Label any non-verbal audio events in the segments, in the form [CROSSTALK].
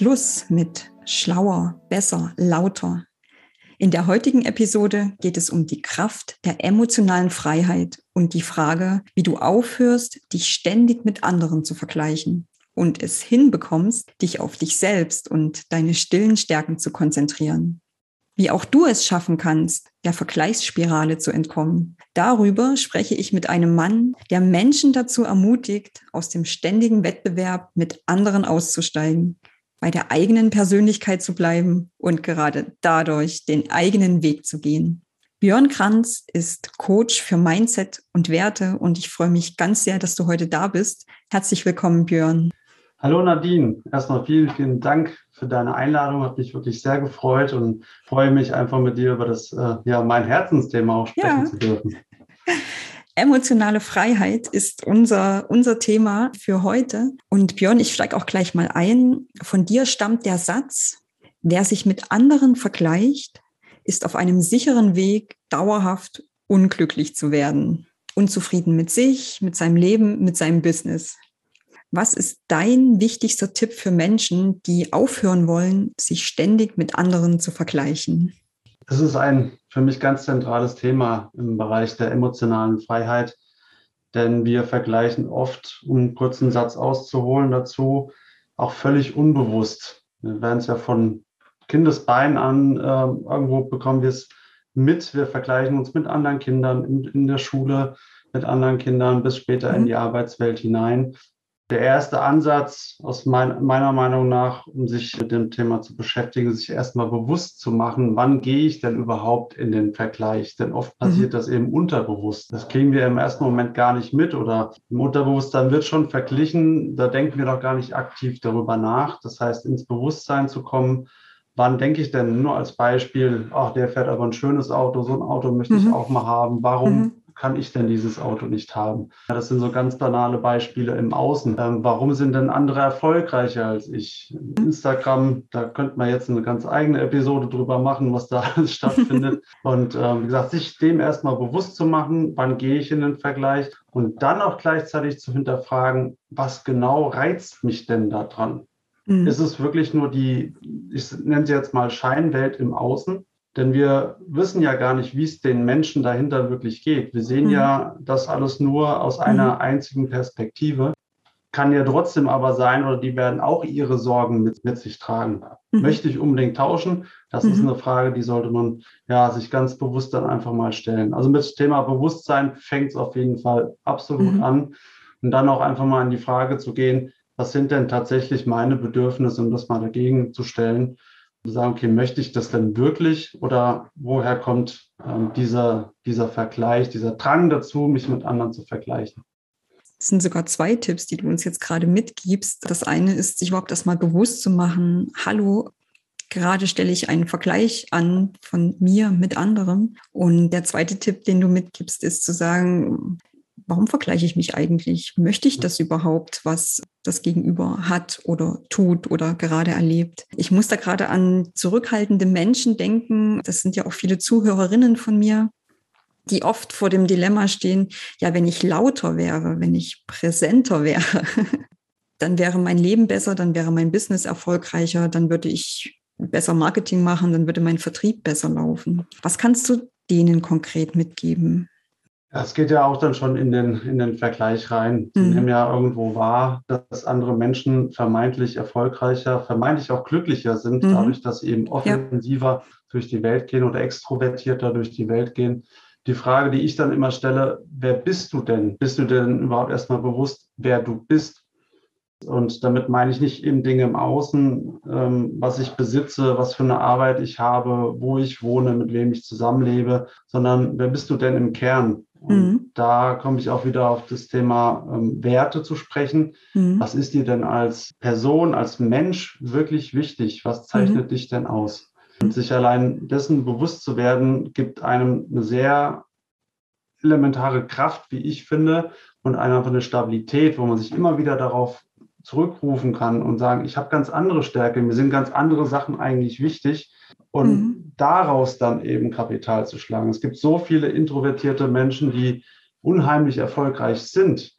Schluss mit schlauer, besser, lauter. In der heutigen Episode geht es um die Kraft der emotionalen Freiheit und die Frage, wie du aufhörst, dich ständig mit anderen zu vergleichen und es hinbekommst, dich auf dich selbst und deine stillen Stärken zu konzentrieren. Wie auch du es schaffen kannst, der Vergleichsspirale zu entkommen. Darüber spreche ich mit einem Mann, der Menschen dazu ermutigt, aus dem ständigen Wettbewerb mit anderen auszusteigen bei der eigenen Persönlichkeit zu bleiben und gerade dadurch den eigenen Weg zu gehen. Björn Kranz ist Coach für Mindset und Werte und ich freue mich ganz sehr, dass du heute da bist. Herzlich willkommen, Björn. Hallo Nadine, erstmal vielen, vielen Dank für deine Einladung. Hat mich wirklich sehr gefreut und freue mich einfach mit dir über das, äh, ja, mein Herzensthema auch sprechen ja. zu dürfen. [LAUGHS] Emotionale Freiheit ist unser, unser Thema für heute. Und Björn, ich steige auch gleich mal ein. Von dir stammt der Satz, wer sich mit anderen vergleicht, ist auf einem sicheren Weg, dauerhaft unglücklich zu werden. Unzufrieden mit sich, mit seinem Leben, mit seinem Business. Was ist dein wichtigster Tipp für Menschen, die aufhören wollen, sich ständig mit anderen zu vergleichen? Das ist ein für mich ganz zentrales Thema im Bereich der emotionalen Freiheit, denn wir vergleichen oft, um einen kurzen Satz auszuholen dazu, auch völlig unbewusst. Wir werden es ja von Kindesbein an, äh, irgendwo bekommen wir es mit. Wir vergleichen uns mit anderen Kindern in, in der Schule, mit anderen Kindern bis später mhm. in die Arbeitswelt hinein der erste Ansatz aus mein, meiner Meinung nach, um sich mit dem Thema zu beschäftigen, sich erstmal bewusst zu machen, wann gehe ich denn überhaupt in den Vergleich? Denn oft passiert mhm. das eben unterbewusst. Das kriegen wir im ersten Moment gar nicht mit oder im Unterbewusstsein wird schon verglichen. Da denken wir doch gar nicht aktiv darüber nach. Das heißt, ins Bewusstsein zu kommen, wann denke ich denn nur als Beispiel, ach, der fährt aber ein schönes Auto, so ein Auto möchte mhm. ich auch mal haben. Warum mhm kann ich denn dieses Auto nicht haben? Das sind so ganz banale Beispiele im Außen. Ähm, warum sind denn andere erfolgreicher als ich? Instagram, da könnte man jetzt eine ganz eigene Episode drüber machen, was da [LAUGHS] alles stattfindet. [LAUGHS] Und ähm, wie gesagt, sich dem erstmal bewusst zu machen, wann gehe ich in den Vergleich und dann auch gleichzeitig zu hinterfragen, was genau reizt mich denn daran? Mhm. Ist es wirklich nur die, ich nenne sie jetzt mal Scheinwelt im Außen? Denn wir wissen ja gar nicht, wie es den Menschen dahinter wirklich geht. Wir sehen mhm. ja das alles nur aus einer mhm. einzigen Perspektive. Kann ja trotzdem aber sein, oder die werden auch ihre Sorgen mit, mit sich tragen. Mhm. Möchte ich unbedingt tauschen? Das ist mhm. eine Frage, die sollte man ja sich ganz bewusst dann einfach mal stellen. Also mit dem Thema Bewusstsein fängt es auf jeden Fall absolut mhm. an. Und dann auch einfach mal in die Frage zu gehen, was sind denn tatsächlich meine Bedürfnisse, um das mal dagegen zu stellen sagen, okay, möchte ich das denn wirklich oder woher kommt ähm, dieser, dieser Vergleich, dieser Drang dazu, mich mit anderen zu vergleichen? Es sind sogar zwei Tipps, die du uns jetzt gerade mitgibst. Das eine ist, sich überhaupt erstmal bewusst zu machen, hallo, gerade stelle ich einen Vergleich an von mir mit anderem. Und der zweite Tipp, den du mitgibst, ist zu sagen, warum vergleiche ich mich eigentlich? Möchte ich das überhaupt, was das Gegenüber hat oder tut oder gerade erlebt? Ich muss da gerade an zurückhaltende Menschen denken. Das sind ja auch viele Zuhörerinnen von mir, die oft vor dem Dilemma stehen, ja, wenn ich lauter wäre, wenn ich präsenter wäre, [LAUGHS] dann wäre mein Leben besser, dann wäre mein Business erfolgreicher, dann würde ich besser Marketing machen, dann würde mein Vertrieb besser laufen. Was kannst du denen konkret mitgeben? Es geht ja auch dann schon in den, in den Vergleich rein. Sie mhm. nehmen ja irgendwo wahr, dass andere Menschen vermeintlich erfolgreicher, vermeintlich auch glücklicher sind, mhm. dadurch, dass sie eben offensiver ja. durch die Welt gehen oder extrovertierter durch die Welt gehen. Die Frage, die ich dann immer stelle, wer bist du denn? Bist du denn überhaupt erstmal bewusst, wer du bist? Und damit meine ich nicht eben Dinge im Außen, ähm, was ich besitze, was für eine Arbeit ich habe, wo ich wohne, mit wem ich zusammenlebe, sondern wer bist du denn im Kern? Und mhm. da komme ich auch wieder auf das Thema ähm, Werte zu sprechen. Mhm. Was ist dir denn als Person, als Mensch wirklich wichtig? Was zeichnet mhm. dich denn aus? Und sich allein dessen bewusst zu werden, gibt einem eine sehr elementare Kraft, wie ich finde, und einfach eine Stabilität, wo man sich immer wieder darauf zurückrufen kann und sagen, ich habe ganz andere Stärke, mir sind ganz andere Sachen eigentlich wichtig und mhm. daraus dann eben Kapital zu schlagen. Es gibt so viele introvertierte Menschen, die unheimlich erfolgreich sind.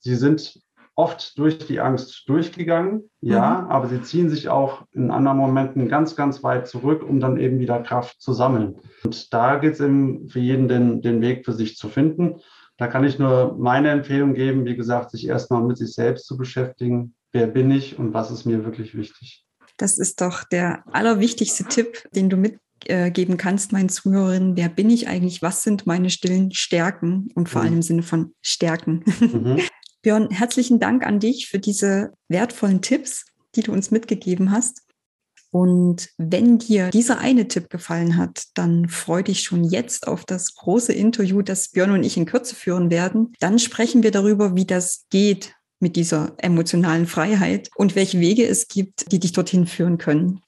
Sie sind oft durch die Angst durchgegangen, ja, mhm. aber sie ziehen sich auch in anderen Momenten ganz, ganz weit zurück, um dann eben wieder Kraft zu sammeln. Und da geht es eben für jeden den, den Weg für sich zu finden. Da kann ich nur meine Empfehlung geben, wie gesagt, sich erstmal mit sich selbst zu beschäftigen. Wer bin ich und was ist mir wirklich wichtig? Das ist doch der allerwichtigste Tipp, den du mitgeben kannst, meinen Zuhörerinnen. Wer bin ich eigentlich? Was sind meine stillen Stärken? Und vor mhm. allem im Sinne von Stärken. Mhm. [LAUGHS] Björn, herzlichen Dank an dich für diese wertvollen Tipps, die du uns mitgegeben hast. Und wenn dir dieser eine Tipp gefallen hat, dann freu dich schon jetzt auf das große Interview, das Björn und ich in Kürze führen werden. Dann sprechen wir darüber, wie das geht mit dieser emotionalen Freiheit und welche Wege es gibt, die dich dorthin führen können.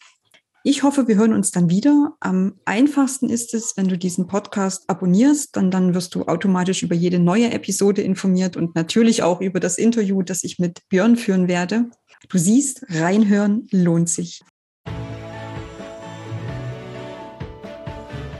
Ich hoffe, wir hören uns dann wieder. Am einfachsten ist es, wenn du diesen Podcast abonnierst, dann, dann wirst du automatisch über jede neue Episode informiert und natürlich auch über das Interview, das ich mit Björn führen werde. Du siehst, reinhören lohnt sich.